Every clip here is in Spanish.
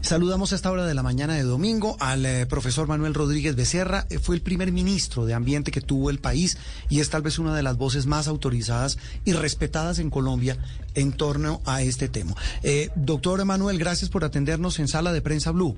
Saludamos a esta hora de la mañana de domingo al eh, profesor Manuel Rodríguez Becerra. Eh, fue el primer ministro de Ambiente que tuvo el país y es tal vez una de las voces más autorizadas y respetadas en Colombia en torno a este tema. Eh, doctor Manuel, gracias por atendernos en Sala de Prensa Blue.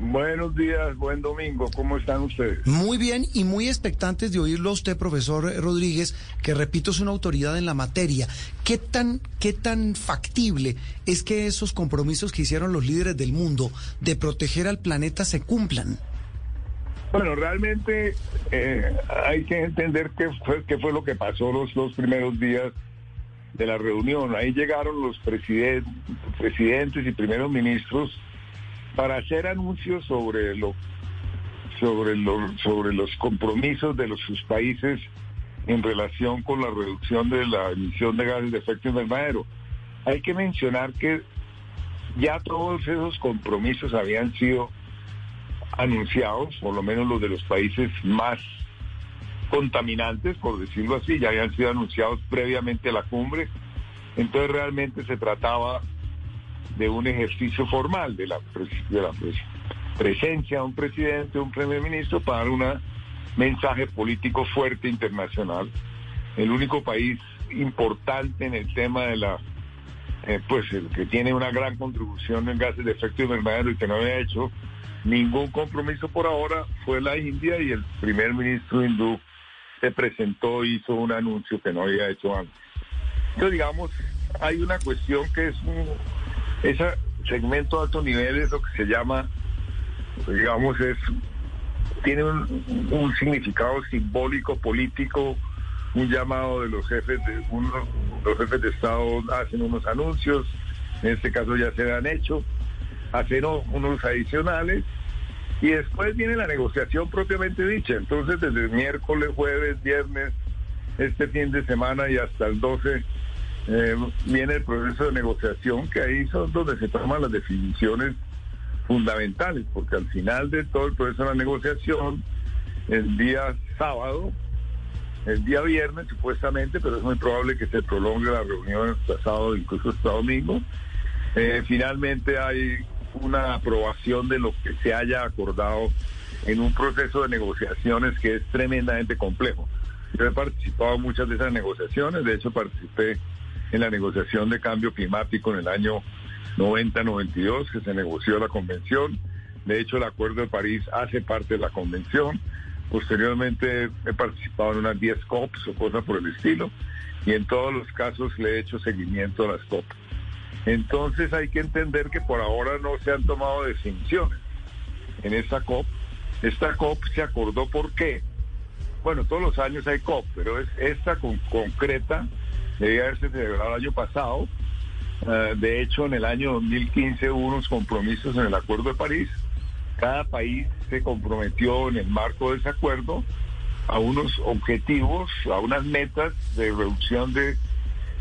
Buenos días, buen domingo, ¿cómo están ustedes? Muy bien y muy expectantes de oírlo a usted, profesor Rodríguez, que repito es una autoridad en la materia. ¿Qué tan, qué tan factible es que esos compromisos que hicieron los líderes del mundo de proteger al planeta se cumplan? Bueno, realmente eh, hay que entender qué fue, qué fue lo que pasó los dos primeros días de la reunión. Ahí llegaron los presidentes, presidentes y primeros ministros para hacer anuncios sobre lo sobre sobre los compromisos de los sus países en relación con la reducción de la emisión de gases de efecto invernadero. Hay que mencionar que ya todos esos compromisos habían sido anunciados, por lo menos los de los países más contaminantes, por decirlo así, ya habían sido anunciados previamente a la cumbre. Entonces realmente se trataba de un ejercicio formal de la, de presencia de un presidente, un primer ministro para dar un mensaje político fuerte internacional. El único país importante en el tema de la, eh, pues el que tiene una gran contribución en gases de efecto invernadero y que no había hecho ningún compromiso por ahora fue la India y el primer ministro hindú se presentó, hizo un anuncio que no había hecho antes. Entonces, digamos, hay una cuestión que es un, ese segmento de alto nivel es lo que se llama, digamos, es tiene un, significado simbólico, político, un llamado de los jefes de uno, los jefes de Estado hacen unos anuncios, en este caso ya se han hecho, hacen unos adicionales y después viene la negociación propiamente dicha. Entonces desde miércoles, jueves, viernes, este fin de semana y hasta el 12 eh, viene el proceso de negociación, que ahí son donde se toman las definiciones fundamentales, porque al final de todo el proceso de la negociación, el día sábado, el día viernes supuestamente, pero es muy probable que se prolongue la reunión hasta sábado, incluso hasta domingo, eh, finalmente hay una aprobación de lo que se haya acordado en un proceso de negociaciones que es tremendamente complejo. Yo he participado en muchas de esas negociaciones, de hecho participé en la negociación de cambio climático en el año 90-92, que se negoció la convención. De hecho, el Acuerdo de París hace parte de la convención. Posteriormente he participado en unas 10 COPs o cosas por el estilo, y en todos los casos le he hecho seguimiento a las COP. Entonces hay que entender que por ahora no se han tomado definiciones en esta COP. Esta COP se acordó por qué. Bueno, todos los años hay COP, pero es esta con, concreta debía haberse celebrado el año pasado. Eh, de hecho, en el año 2015 hubo unos compromisos en el Acuerdo de París. Cada país se comprometió en el marco de ese acuerdo a unos objetivos, a unas metas de reducción de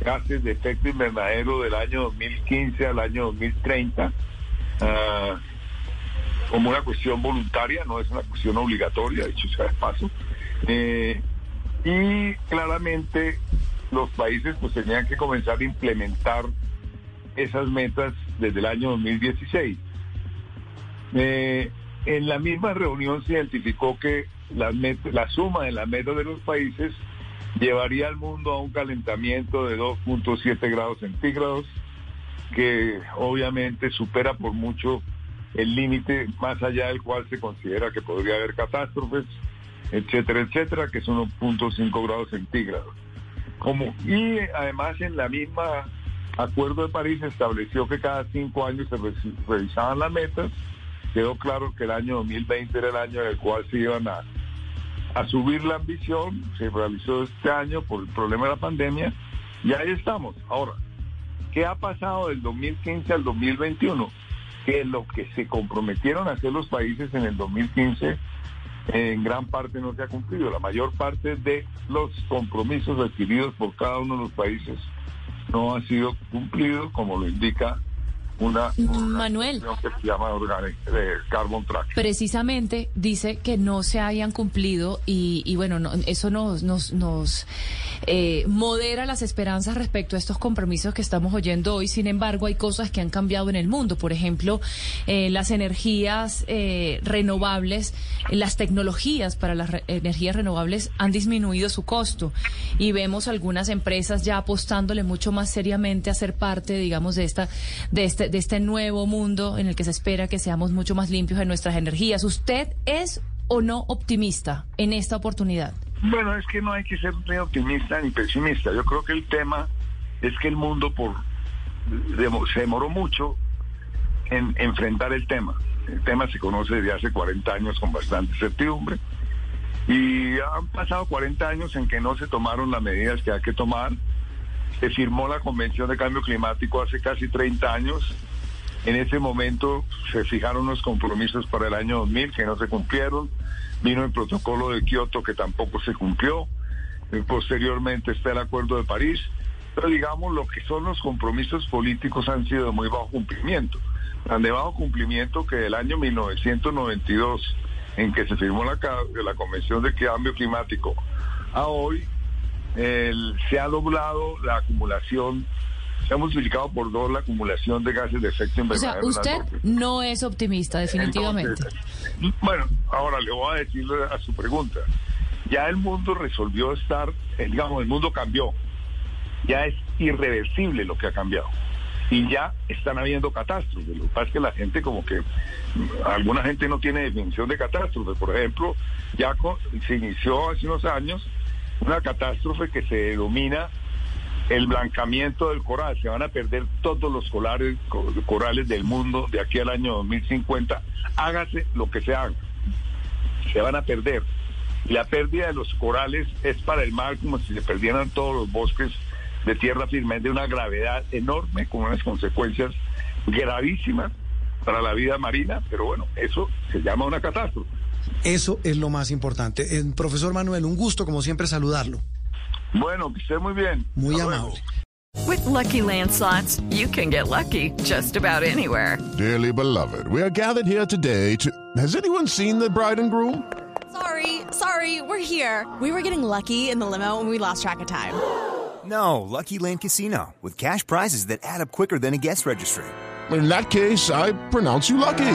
gases de efecto invernadero del año 2015 al año 2030, eh, como una cuestión voluntaria, no es una cuestión obligatoria, dicho sea de paso. Eh, y claramente los países pues tenían que comenzar a implementar esas metas desde el año 2016. Eh, en la misma reunión se identificó que la, suma de las metas de los países llevaría al mundo a un calentamiento de 2.7 grados centígrados, que obviamente supera por mucho el límite más allá del cual se considera que podría haber catástrofes, etcétera, etcétera, que son 1.5 grados centígrados. Como, y además en la misma acuerdo de París estableció que cada cinco años se revisaban las metas. Quedó claro que el año 2020 era el año en el cual se iban a, a subir la ambición. Se realizó este año por el problema de la pandemia y ahí estamos. Ahora, ¿qué ha pasado del 2015 al 2021? que lo que se comprometieron a hacer los países en el 2015 en gran parte no se ha cumplido. La mayor parte de los compromisos adquiridos por cada uno de los países no ha sido cumplido, como lo indica una, Manuel que se llama Organic, de Carbon Track. precisamente dice que no se habían cumplido y, y bueno, no- eso nos, nos, nos eh, modera las esperanzas respecto a estos compromisos que estamos oyendo hoy. Sin embargo, hay cosas que han cambiado en el mundo. Por ejemplo, eh, las energías eh, renovables, las tecnologías para las re- energías renovables han disminuido su costo y vemos algunas empresas ya apostándole mucho más seriamente a ser parte, digamos, de esta, de este, de este nuevo mundo en el que se espera que seamos mucho más limpios en nuestras energías. ¿Usted es o no optimista en esta oportunidad? Bueno, es que no hay que ser ni optimista ni pesimista. Yo creo que el tema es que el mundo por se demoró mucho en enfrentar el tema. El tema se conoce desde hace 40 años con bastante certidumbre y han pasado 40 años en que no se tomaron las medidas que hay que tomar. Se firmó la Convención de Cambio Climático hace casi 30 años. En ese momento se fijaron los compromisos para el año 2000 que no se cumplieron. Vino el protocolo de Kioto que tampoco se cumplió. Eh, Posteriormente está el Acuerdo de París. Pero digamos, lo que son los compromisos políticos han sido de muy bajo cumplimiento. Tan de bajo cumplimiento que del año 1992, en que se firmó la Convención de Cambio Climático, a hoy el- se ha doblado la acumulación, se ha multiplicado por dos la acumulación de gases de efecto O invernadero. sea, en la usted no es optimista, definitivamente. Entonces, bueno, ahora le voy a decirle a su pregunta. Ya el mundo resolvió estar, eh, digamos, el mundo cambió. Ya es irreversible lo que ha cambiado. Y ya están habiendo catástrofes. Lo que pasa es que la gente como que, alguna gente no tiene definición de catástrofe. Por ejemplo, ya co- se inició hace unos años una catástrofe que se denomina el blancamiento del coral. Se van a perder todos los corales, co- corales del mundo de aquí al año 2050. Hágase lo que se haga. Se van a perder. La pérdida de los corales es para el mar como si se perdieran todos los bosques de tierra firme. De una gravedad enorme, con unas consecuencias gravísimas para la vida marina. Pero bueno, eso se llama una catástrofe. Eso es lo más importante. Eh, profesor Manuel, un gusto como siempre saludarlo. Bueno, que esté muy bien. Muy Hasta luego. With Lucky Land slots, you can get lucky just about anywhere. Dearly beloved, we are gathered here today to. Has anyone seen the bride and groom? Sorry, sorry, we're here. We were getting lucky in the limo and we lost track of time. No, Lucky Land Casino, with cash prizes that add up quicker than a guest registry. In that case, I pronounce you lucky.